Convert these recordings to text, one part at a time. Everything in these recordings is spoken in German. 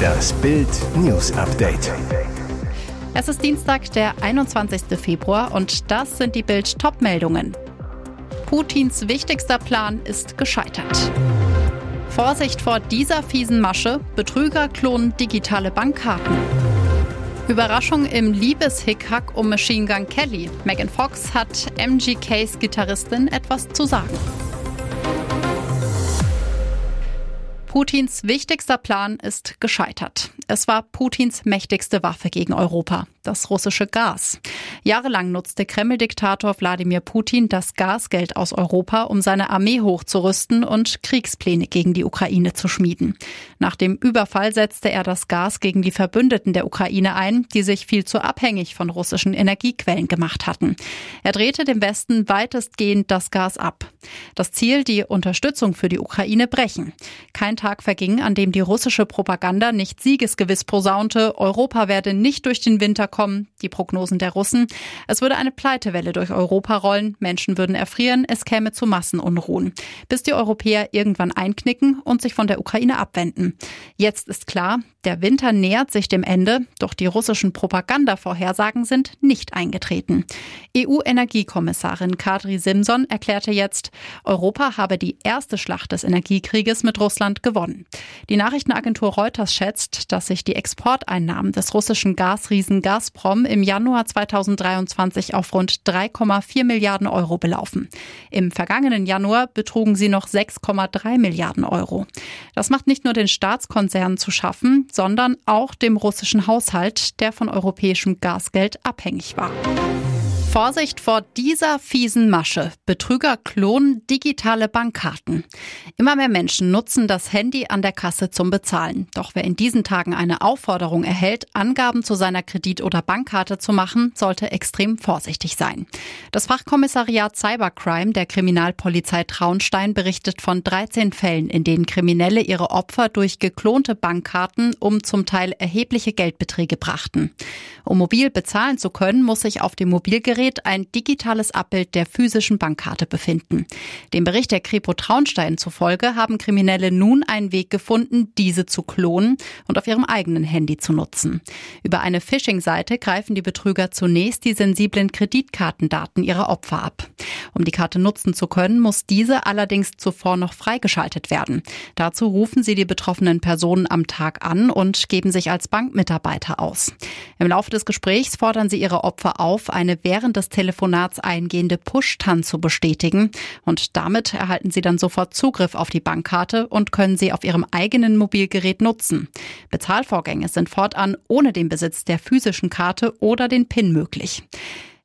Das Bild News Update. Es ist Dienstag, der 21. Februar und das sind die Bild Topmeldungen. Putins wichtigster Plan ist gescheitert. Vorsicht vor dieser fiesen Masche, Betrüger klonen digitale Bankkarten. Überraschung im Liebeshickhack um Machine Gun Kelly. Megan Fox hat MGKs Gitarristin etwas zu sagen. Putins wichtigster Plan ist gescheitert. Es war Putins mächtigste Waffe gegen Europa, das russische Gas. Jahrelang nutzte Kreml-Diktator Wladimir Putin das Gasgeld aus Europa, um seine Armee hochzurüsten und Kriegspläne gegen die Ukraine zu schmieden. Nach dem Überfall setzte er das Gas gegen die Verbündeten der Ukraine ein, die sich viel zu abhängig von russischen Energiequellen gemacht hatten. Er drehte dem Westen weitestgehend das Gas ab. Das Ziel, die Unterstützung für die Ukraine brechen. Kein Tag verging, an dem die russische Propaganda nicht siegesgewiss posaunte, Europa werde nicht durch den Winter kommen, die Prognosen der Russen. Es würde eine Pleitewelle durch Europa rollen, Menschen würden erfrieren, es käme zu Massenunruhen, bis die Europäer irgendwann einknicken und sich von der Ukraine abwenden. Jetzt ist klar, der Winter nähert sich dem Ende, doch die russischen Propagandavorhersagen sind nicht eingetreten. EU-Energiekommissarin Kadri Simson erklärte jetzt, Europa habe die erste Schlacht des Energiekrieges mit Russland gewonnen. Die Nachrichtenagentur Reuters schätzt, dass sich die Exporteinnahmen des russischen Gasriesen Gazprom im Januar 2023 auf rund 3,4 Milliarden Euro belaufen. Im vergangenen Januar betrugen sie noch 6,3 Milliarden Euro. Das macht nicht nur den Staatskonzernen zu schaffen, sondern auch dem russischen Haushalt, der von europäischem Gasgeld abhängig war. Vorsicht vor dieser fiesen Masche. Betrüger klonen digitale Bankkarten. Immer mehr Menschen nutzen das Handy an der Kasse zum Bezahlen. Doch wer in diesen Tagen eine Aufforderung erhält, Angaben zu seiner Kredit- oder Bankkarte zu machen, sollte extrem vorsichtig sein. Das Fachkommissariat Cybercrime der Kriminalpolizei Traunstein berichtet von 13 Fällen, in denen Kriminelle ihre Opfer durch geklonte Bankkarten um zum Teil erhebliche Geldbeträge brachten. Um mobil bezahlen zu können, muss sich auf dem Mobilgerät Gerät ein digitales Abbild der physischen Bankkarte befinden. Dem Bericht der Kripo Traunstein zufolge haben Kriminelle nun einen Weg gefunden, diese zu klonen und auf ihrem eigenen Handy zu nutzen. Über eine Phishing-Seite greifen die Betrüger zunächst die sensiblen Kreditkartendaten ihrer Opfer ab. Um die Karte nutzen zu können, muss diese allerdings zuvor noch freigeschaltet werden. Dazu rufen sie die betroffenen Personen am Tag an und geben sich als Bankmitarbeiter aus. Im Laufe des Gesprächs fordern sie ihre Opfer auf, eine während während des Telefonats eingehende Push-TAN zu bestätigen. Und damit erhalten Sie dann sofort Zugriff auf die Bankkarte und können sie auf Ihrem eigenen Mobilgerät nutzen. Bezahlvorgänge sind fortan ohne den Besitz der physischen Karte oder den PIN möglich.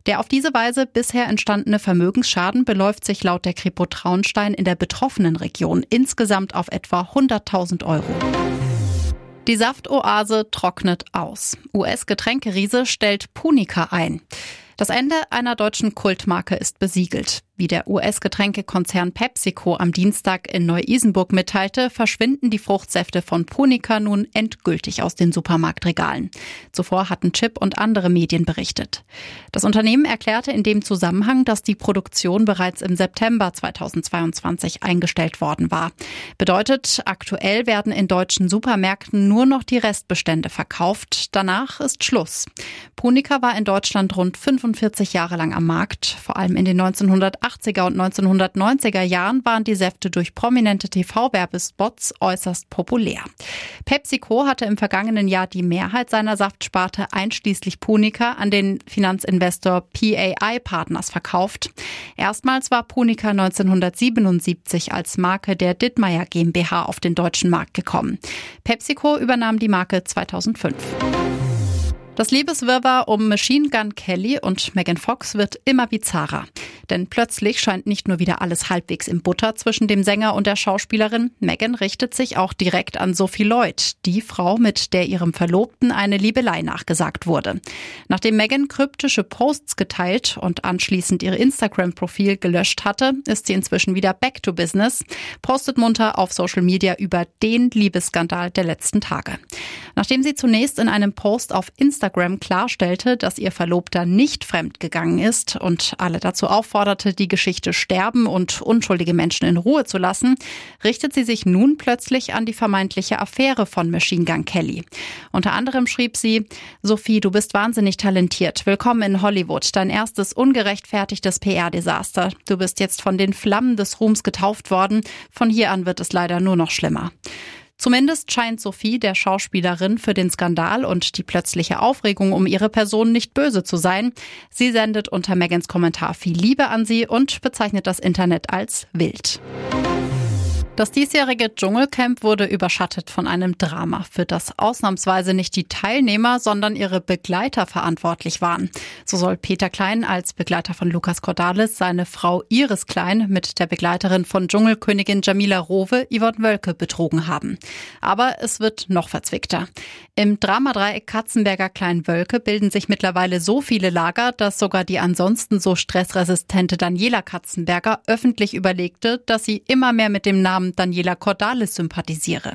Der auf diese Weise bisher entstandene Vermögensschaden beläuft sich laut der Kripo Traunstein in der betroffenen Region insgesamt auf etwa 100.000 Euro. Die Saftoase trocknet aus. US-Getränkeriese stellt Punica ein. Das Ende einer deutschen Kultmarke ist besiegelt. Wie der US-Getränkekonzern PepsiCo am Dienstag in Neu-Isenburg mitteilte, verschwinden die Fruchtsäfte von Punica nun endgültig aus den Supermarktregalen. Zuvor hatten Chip und andere Medien berichtet. Das Unternehmen erklärte in dem Zusammenhang, dass die Produktion bereits im September 2022 eingestellt worden war. Bedeutet, aktuell werden in deutschen Supermärkten nur noch die Restbestände verkauft. Danach ist Schluss. Punica war in Deutschland rund 45 Jahre lang am Markt, vor allem in den 1980 1980er und 1990er Jahren waren die Säfte durch prominente TV-Werbespots äußerst populär. PepsiCo hatte im vergangenen Jahr die Mehrheit seiner Saftsparte einschließlich Punica an den Finanzinvestor PAI Partners verkauft. Erstmals war Punica 1977 als Marke der Dittmeier GmbH auf den deutschen Markt gekommen. PepsiCo übernahm die Marke 2005. Das Liebeswirrwarr um Machine Gun Kelly und Megan Fox wird immer bizarrer. Denn plötzlich scheint nicht nur wieder alles halbwegs im Butter zwischen dem Sänger und der Schauspielerin. Megan richtet sich auch direkt an Sophie Lloyd, die Frau, mit der ihrem Verlobten eine Liebelei nachgesagt wurde. Nachdem Megan kryptische Posts geteilt und anschließend ihr Instagram-Profil gelöscht hatte, ist sie inzwischen wieder back to business, postet munter auf Social Media über den Liebesskandal der letzten Tage. Nachdem sie zunächst in einem Post auf Instagram klarstellte, dass ihr Verlobter nicht fremdgegangen ist und alle dazu aufforderte, die Geschichte sterben und unschuldige Menschen in Ruhe zu lassen, richtet sie sich nun plötzlich an die vermeintliche Affäre von Machine Gun Kelly. Unter anderem schrieb sie, Sophie, du bist wahnsinnig talentiert. Willkommen in Hollywood. Dein erstes ungerechtfertigtes PR-Desaster. Du bist jetzt von den Flammen des Ruhms getauft worden. Von hier an wird es leider nur noch schlimmer. Zumindest scheint Sophie der Schauspielerin für den Skandal und die plötzliche Aufregung um ihre Person nicht böse zu sein. Sie sendet unter Megans Kommentar viel Liebe an sie und bezeichnet das Internet als wild. Das diesjährige Dschungelcamp wurde überschattet von einem Drama, für das ausnahmsweise nicht die Teilnehmer, sondern ihre Begleiter verantwortlich waren. So soll Peter Klein als Begleiter von Lukas Cordalis seine Frau Iris Klein mit der Begleiterin von Dschungelkönigin Jamila Rowe, Yvonne Wölke, betrogen haben. Aber es wird noch verzwickter. Im Dramadreieck Katzenberger Klein-Wölke bilden sich mittlerweile so viele Lager, dass sogar die ansonsten so stressresistente Daniela Katzenberger öffentlich überlegte, dass sie immer mehr mit dem Namen Daniela Cordalis sympathisiere.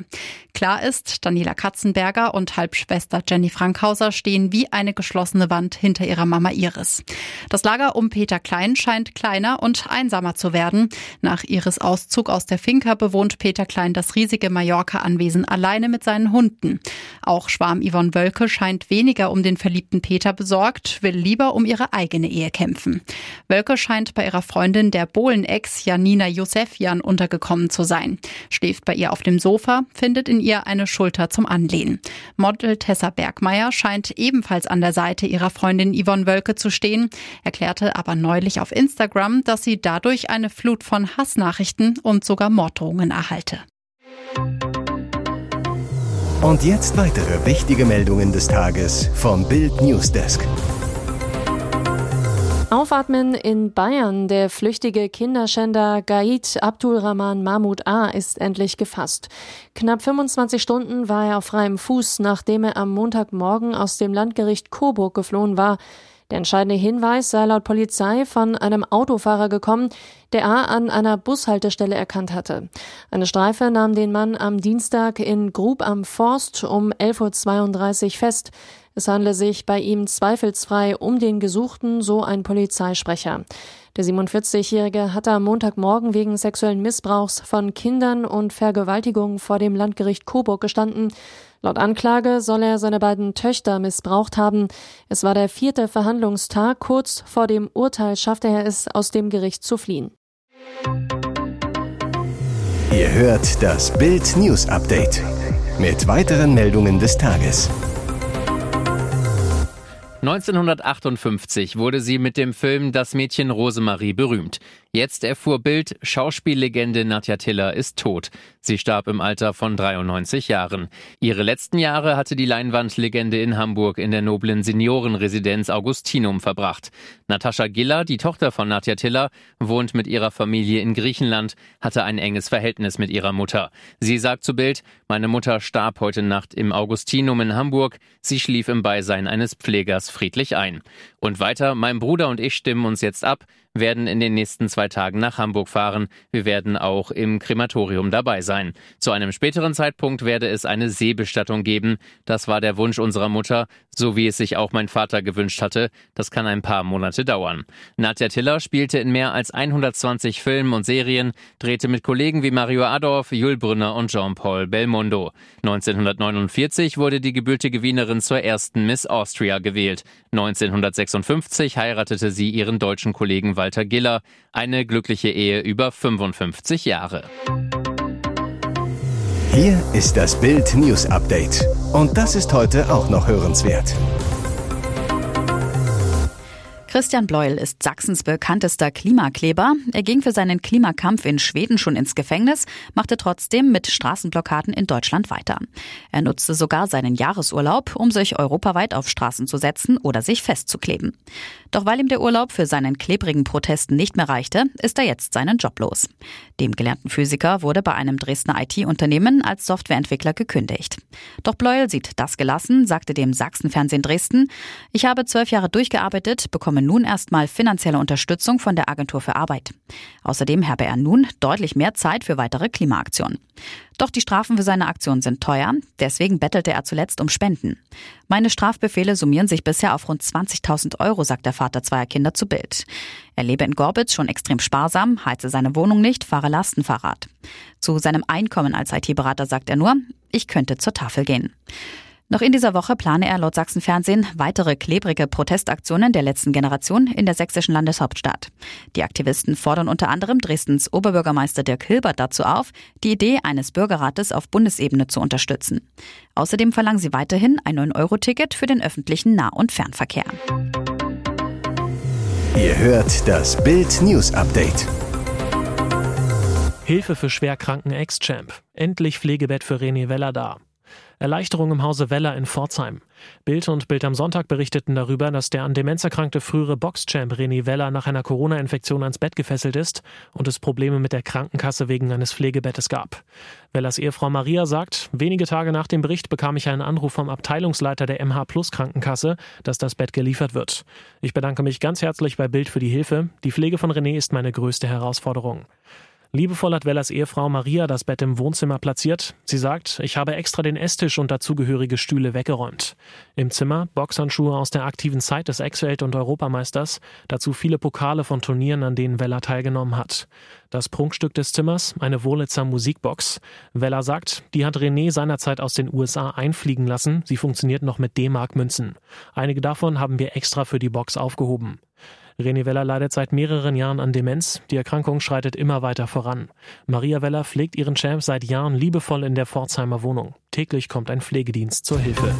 Klar ist, Daniela Katzenberger und Halbschwester Jenny Frankhauser stehen wie eine geschlossene Wand hinter ihrer Mama Iris. Das Lager um Peter Klein scheint kleiner und einsamer zu werden. Nach Iris Auszug aus der Finca bewohnt Peter Klein das riesige Mallorca-Anwesen alleine mit seinen Hunden. Auch Schwarm Yvonne Wölke scheint weniger um den verliebten Peter besorgt, will lieber um ihre eigene Ehe kämpfen. Wölke scheint bei ihrer Freundin der Bohlen-Ex Janina Josefian untergekommen zu sein sein. Schläft bei ihr auf dem Sofa, findet in ihr eine Schulter zum Anlehnen. Model Tessa Bergmeier scheint ebenfalls an der Seite ihrer Freundin Yvonne Wölke zu stehen, erklärte aber neulich auf Instagram, dass sie dadurch eine Flut von Hassnachrichten und sogar Morddrohungen erhalte. Und jetzt weitere wichtige Meldungen des Tages vom Bild Newsdesk. Aufatmen in Bayern. Der flüchtige Kinderschänder Gaid Abdulrahman Mahmoud A. ist endlich gefasst. Knapp 25 Stunden war er auf freiem Fuß, nachdem er am Montagmorgen aus dem Landgericht Coburg geflohen war. Der entscheidende Hinweis sei laut Polizei von einem Autofahrer gekommen, der A an einer Bushaltestelle erkannt hatte. Eine Streife nahm den Mann am Dienstag in Grub am Forst um 11.32 Uhr fest. Es handle sich bei ihm zweifelsfrei um den Gesuchten, so ein Polizeisprecher. Der 47-Jährige hatte am Montagmorgen wegen sexuellen Missbrauchs von Kindern und Vergewaltigung vor dem Landgericht Coburg gestanden. Laut Anklage soll er seine beiden Töchter missbraucht haben. Es war der vierte Verhandlungstag. Kurz vor dem Urteil schaffte er es, aus dem Gericht zu fliehen. Ihr hört das Bild News Update mit weiteren Meldungen des Tages. 1958 wurde sie mit dem Film Das Mädchen Rosemarie berühmt. Jetzt erfuhr Bild, Schauspiellegende Nadja Tiller ist tot. Sie starb im Alter von 93 Jahren. Ihre letzten Jahre hatte die Leinwandlegende in Hamburg in der noblen Seniorenresidenz Augustinum verbracht. Natascha Giller, die Tochter von Nadja Tiller, wohnt mit ihrer Familie in Griechenland, hatte ein enges Verhältnis mit ihrer Mutter. Sie sagt zu Bild, meine Mutter starb heute Nacht im Augustinum in Hamburg. Sie schlief im Beisein eines Pflegers friedlich ein. Und weiter, mein Bruder und ich stimmen uns jetzt ab werden in den nächsten zwei Tagen nach Hamburg fahren. Wir werden auch im Krematorium dabei sein. Zu einem späteren Zeitpunkt werde es eine Seebestattung geben. Das war der Wunsch unserer Mutter, so wie es sich auch mein Vater gewünscht hatte. Das kann ein paar Monate dauern. Nadja Tiller spielte in mehr als 120 Filmen und Serien, drehte mit Kollegen wie Mario Adorf, Jules Brünner und Jean-Paul Belmondo. 1949 wurde die gebürtige Wienerin zur ersten Miss Austria gewählt. 1956 heiratete sie ihren deutschen Kollegen Walter Giller. Eine glückliche Ehe über 55 Jahre. Hier ist das Bild News Update. Und das ist heute auch noch hörenswert. Christian Bleuel ist Sachsens bekanntester Klimakleber. Er ging für seinen Klimakampf in Schweden schon ins Gefängnis, machte trotzdem mit Straßenblockaden in Deutschland weiter. Er nutzte sogar seinen Jahresurlaub, um sich europaweit auf Straßen zu setzen oder sich festzukleben. Doch weil ihm der Urlaub für seinen klebrigen Protesten nicht mehr reichte, ist er jetzt seinen Job los. Dem gelernten Physiker wurde bei einem Dresdner IT-Unternehmen als Softwareentwickler gekündigt. Doch Bleuel sieht das gelassen, sagte dem Sachsenfernsehen Dresden, ich habe zwölf Jahre durchgearbeitet, bekomme bekomme nun erstmal finanzielle Unterstützung von der Agentur für Arbeit. Außerdem habe er nun deutlich mehr Zeit für weitere Klimaaktionen. Doch die Strafen für seine Aktion sind teuer, deswegen bettelte er zuletzt um Spenden. Meine Strafbefehle summieren sich bisher auf rund 20.000 Euro, sagt der Vater zweier Kinder zu Bild. Er lebe in Gorbitz schon extrem sparsam, heize seine Wohnung nicht, fahre Lastenfahrrad. Zu seinem Einkommen als IT-Berater sagt er nur, ich könnte zur Tafel gehen. Noch in dieser Woche plane er laut Sachsenfernsehen weitere klebrige Protestaktionen der letzten Generation in der sächsischen Landeshauptstadt. Die Aktivisten fordern unter anderem Dresdens Oberbürgermeister Dirk Hilbert dazu auf, die Idee eines Bürgerrates auf Bundesebene zu unterstützen. Außerdem verlangen sie weiterhin ein 9-Euro-Ticket für den öffentlichen Nah- und Fernverkehr. Ihr hört das Bild News Update. Hilfe für schwerkranken Ex-Champ. Endlich Pflegebett für René Weller da. Erleichterung im Hause Weller in Pforzheim. Bild und Bild am Sonntag berichteten darüber, dass der an Demenz erkrankte frühere Boxchamp René Weller nach einer Corona-Infektion ans Bett gefesselt ist und es Probleme mit der Krankenkasse wegen eines Pflegebettes gab. Wellers Ehefrau Maria sagt, wenige Tage nach dem Bericht bekam ich einen Anruf vom Abteilungsleiter der MH Plus Krankenkasse, dass das Bett geliefert wird. Ich bedanke mich ganz herzlich bei Bild für die Hilfe. Die Pflege von René ist meine größte Herausforderung. Liebevoll hat Wellers Ehefrau Maria das Bett im Wohnzimmer platziert. Sie sagt, ich habe extra den Esstisch und dazugehörige Stühle weggeräumt. Im Zimmer Boxhandschuhe aus der aktiven Zeit des Ex-Welt- und Europameisters, dazu viele Pokale von Turnieren, an denen Weller teilgenommen hat. Das Prunkstück des Zimmers, eine Wurlitzer Musikbox. Weller sagt, die hat René seinerzeit aus den USA einfliegen lassen. Sie funktioniert noch mit D-Mark-Münzen. Einige davon haben wir extra für die Box aufgehoben. René Weller leidet seit mehreren Jahren an Demenz. Die Erkrankung schreitet immer weiter voran. Maria Weller pflegt ihren Champ seit Jahren liebevoll in der Pforzheimer Wohnung. Täglich kommt ein Pflegedienst zur Hilfe.